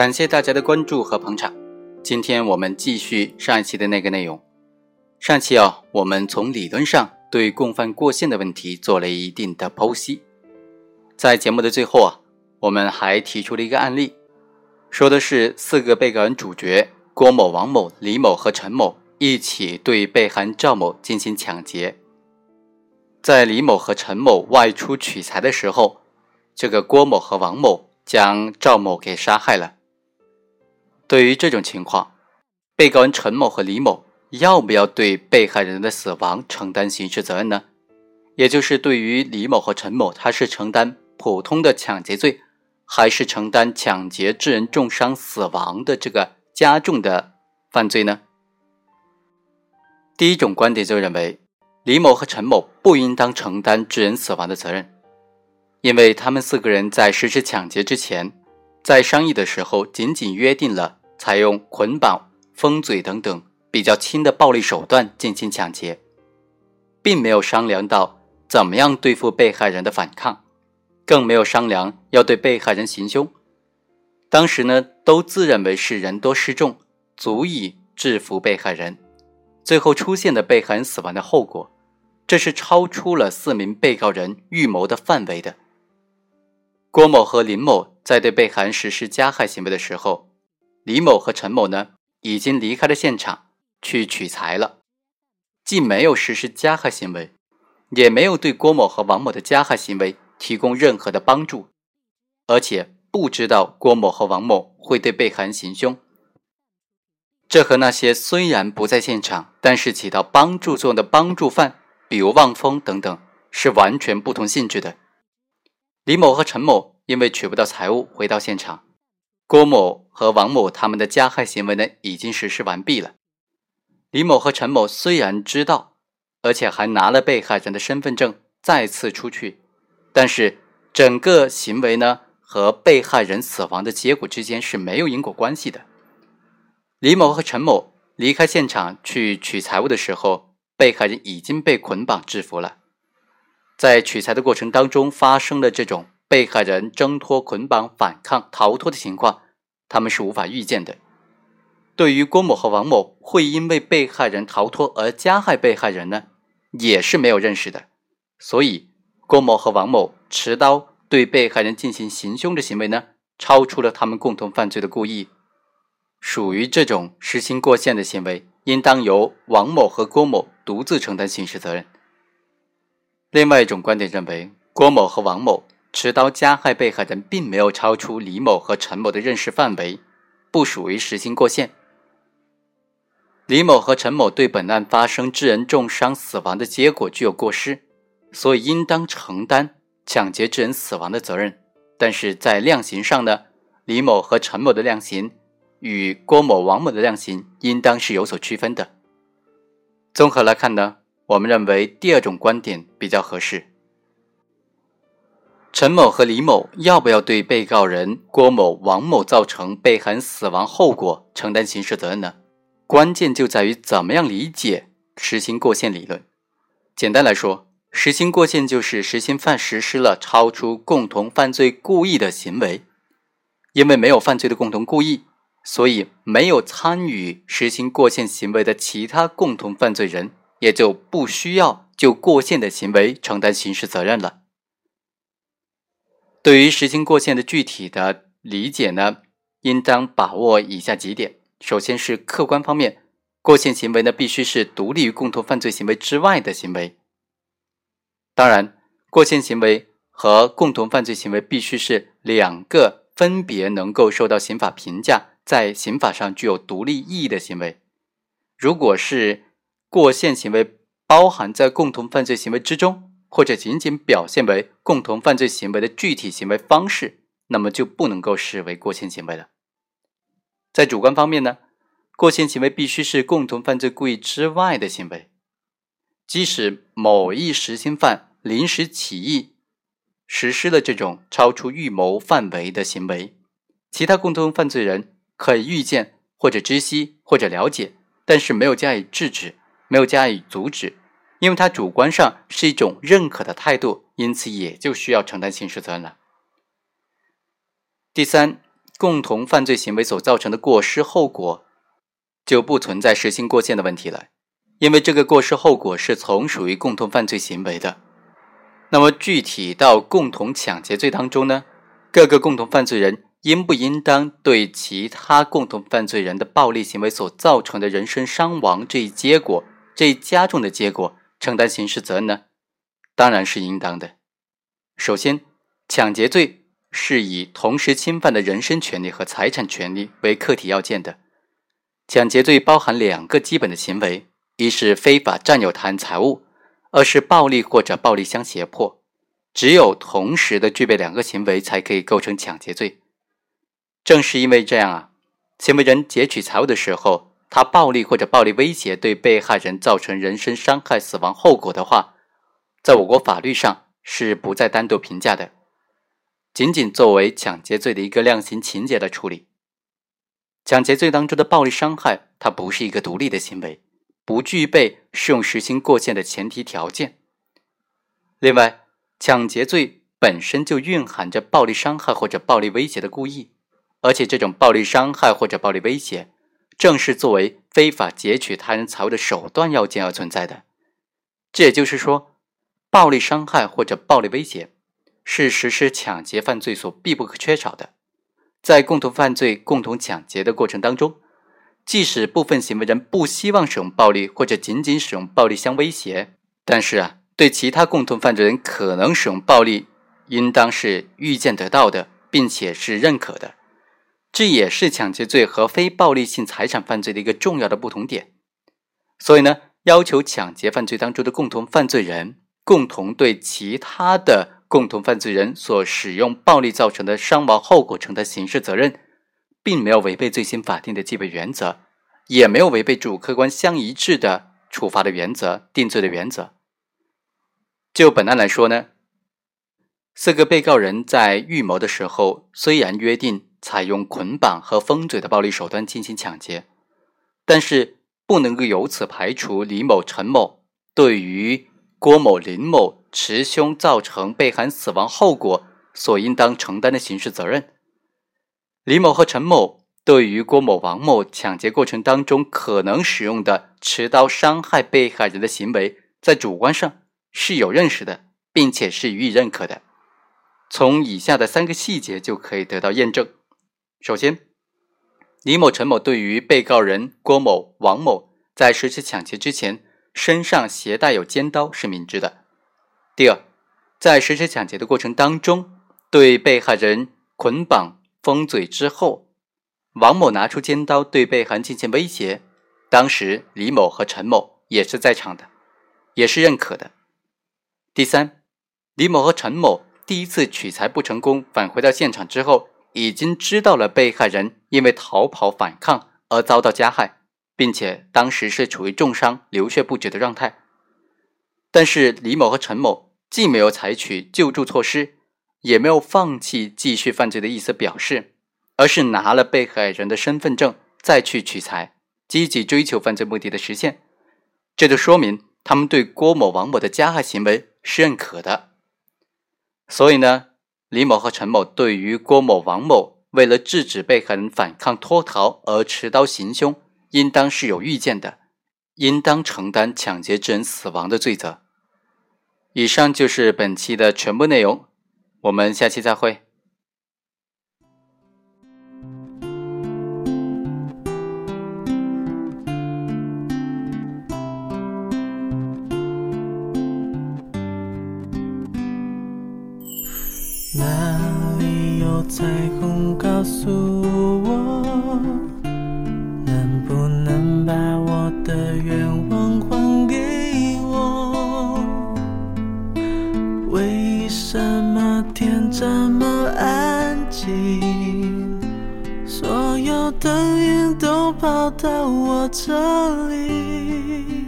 感谢大家的关注和捧场。今天我们继续上一期的那个内容。上期啊，我们从理论上对共犯过线的问题做了一定的剖析。在节目的最后啊，我们还提出了一个案例，说的是四个被告人主角郭某、王某、李某和陈某一起对被害人赵某进行抢劫。在李某和陈某外出取财的时候，这个郭某和王某将赵某给杀害了。对于这种情况，被告人陈某和李某要不要对被害人的死亡承担刑事责任呢？也就是对于李某和陈某，他是承担普通的抢劫罪，还是承担抢劫致人重伤死亡的这个加重的犯罪呢？第一种观点就认为，李某和陈某不应当承担致人死亡的责任，因为他们四个人在实施抢劫之前，在商议的时候仅仅约定了。采用捆绑、封嘴等等比较轻的暴力手段进行抢劫，并没有商量到怎么样对付被害人的反抗，更没有商量要对被害人行凶。当时呢，都自认为是人多势众，足以制服被害人。最后出现的被害人死亡的后果，这是超出了四名被告人预谋的范围的。郭某和林某在对被害人实施加害行为的时候。李某和陈某呢，已经离开了现场去取财了，既没有实施加害行为，也没有对郭某和王某的加害行为提供任何的帮助，而且不知道郭某和王某会对被害人行凶。这和那些虽然不在现场，但是起到帮助作用的帮助犯，比如望风等等，是完全不同性质的。李某和陈某因为取不到财物，回到现场。郭某和王某他们的加害行为呢，已经实施完毕了。李某和陈某虽然知道，而且还拿了被害人的身份证再次出去，但是整个行为呢和被害人死亡的结果之间是没有因果关系的。李某和陈某离开现场去取财物的时候，被害人已经被捆绑制服了。在取财的过程当中，发生了这种。被害人挣脱捆绑、反抗、逃脱的情况，他们是无法预见的。对于郭某和王某会因为被害人逃脱而加害被害人呢，也是没有认识的。所以，郭某和王某持刀对被害人进行行凶的行为呢，超出了他们共同犯罪的故意，属于这种实行过限的行为，应当由王某和郭某独自承担刑事责任。另外一种观点认为，郭某和王某。持刀加害被害人，并没有超出李某和陈某的认识范围，不属于实行过线。李某和陈某对本案发生致人重伤死亡的结果具有过失，所以应当承担抢劫致人死亡的责任。但是在量刑上呢，李某和陈某的量刑与郭某、王某的量刑应当是有所区分的。综合来看呢，我们认为第二种观点比较合适。陈某和李某要不要对被告人郭某、王某造成被害人死亡后果承担刑事责任呢？关键就在于怎么样理解实行过线理论。简单来说，实行过线就是实行犯实施了超出共同犯罪故意的行为。因为没有犯罪的共同故意，所以没有参与实行过线行为的其他共同犯罪人也就不需要就过线的行为承担刑事责任了。对于实行过线的具体的理解呢，应当把握以下几点。首先是客观方面，过线行为呢必须是独立于共同犯罪行为之外的行为。当然，过线行为和共同犯罪行为必须是两个分别能够受到刑法评价，在刑法上具有独立意义的行为。如果是过线行为包含在共同犯罪行为之中，或者仅仅表现为共同犯罪行为的具体行为方式，那么就不能够视为过线行为了。在主观方面呢，过线行为必须是共同犯罪故意之外的行为。即使某一实行犯临时起意实施了这种超出预谋范围的行为，其他共同犯罪人可以预见或者知悉或者了解，但是没有加以制止，没有加以阻止。因为他主观上是一种认可的态度，因此也就需要承担刑事责任了。第三，共同犯罪行为所造成的过失后果，就不存在实行过限的问题了，因为这个过失后果是从属于共同犯罪行为的。那么具体到共同抢劫罪当中呢，各个共同犯罪人应不应当对其他共同犯罪人的暴力行为所造成的人身伤亡这一结果、这一加重的结果承担刑事责任呢？当然是应当的。首先，抢劫罪是以同时侵犯的人身权利和财产权利为客体要件的。抢劫罪包含两个基本的行为：一是非法占有他人财物，二是暴力或者暴力相胁迫。只有同时的具备两个行为，才可以构成抢劫罪。正是因为这样啊，行为人劫取财物的时候，他暴力或者暴力威胁对被害人造成人身伤害、死亡后果的话，在我国法律上。是不再单独评价的，仅仅作为抢劫罪的一个量刑情节来处理。抢劫罪当中的暴力伤害，它不是一个独立的行为，不具备适用实行过限的前提条件。另外，抢劫罪本身就蕴含着暴力伤害或者暴力威胁的故意，而且这种暴力伤害或者暴力威胁，正是作为非法劫取他人财物的手段要件而存在的。这也就是说。暴力伤害或者暴力威胁是实施抢劫犯罪所必不可缺少的。在共同犯罪、共同抢劫的过程当中，即使部分行为人不希望使用暴力或者仅仅使用暴力相威胁，但是啊，对其他共同犯罪人可能使用暴力，应当是预见得到的，并且是认可的。这也是抢劫罪和非暴力性财产犯罪的一个重要的不同点。所以呢，要求抢劫犯罪当中的共同犯罪人。共同对其他的共同犯罪人所使用暴力造成的伤亡后果承担刑事责任，并没有违背罪行法定的基本原则，也没有违背主客观相一致的处罚的原则、定罪的原则。就本案来说呢，四个被告人在预谋的时候，虽然约定采用捆绑和封嘴的暴力手段进行抢劫，但是不能够由此排除李某、陈某对于。郭某、林某持凶造成被害人死亡后果所应当承担的刑事责任。李某和陈某对于郭某、王某抢劫过程当中可能使用的持刀伤害被害人的行为，在主观上是有认识的，并且是予以认可的。从以下的三个细节就可以得到验证。首先，李某、陈某对于被告人郭某、王某在实施抢劫之前。身上携带有尖刀是明知的。第二，在实施抢劫的过程当中，对被害人捆绑封嘴之后，王某拿出尖刀对被害人进行威胁，当时李某和陈某也是在场的，也是认可的。第三，李某和陈某第一次取财不成功，返回到现场之后，已经知道了被害人因为逃跑反抗而遭到加害。并且当时是处于重伤、流血不止的状态，但是李某和陈某既没有采取救助措施，也没有放弃继续犯罪的意思表示，而是拿了被害人的身份证再去取财，积极追求犯罪目的的实现。这就说明他们对郭某、王某的加害行为是认可的。所以呢，李某和陈某对于郭某、王某为了制止被害人反抗脱逃而持刀行凶。应当是有预见的，应当承担抢劫致人死亡的罪责。以上就是本期的全部内容，我们下期再会。告诉我？能不能把我的愿望还给我。为什么天这么安静？所有的云都跑到我这里。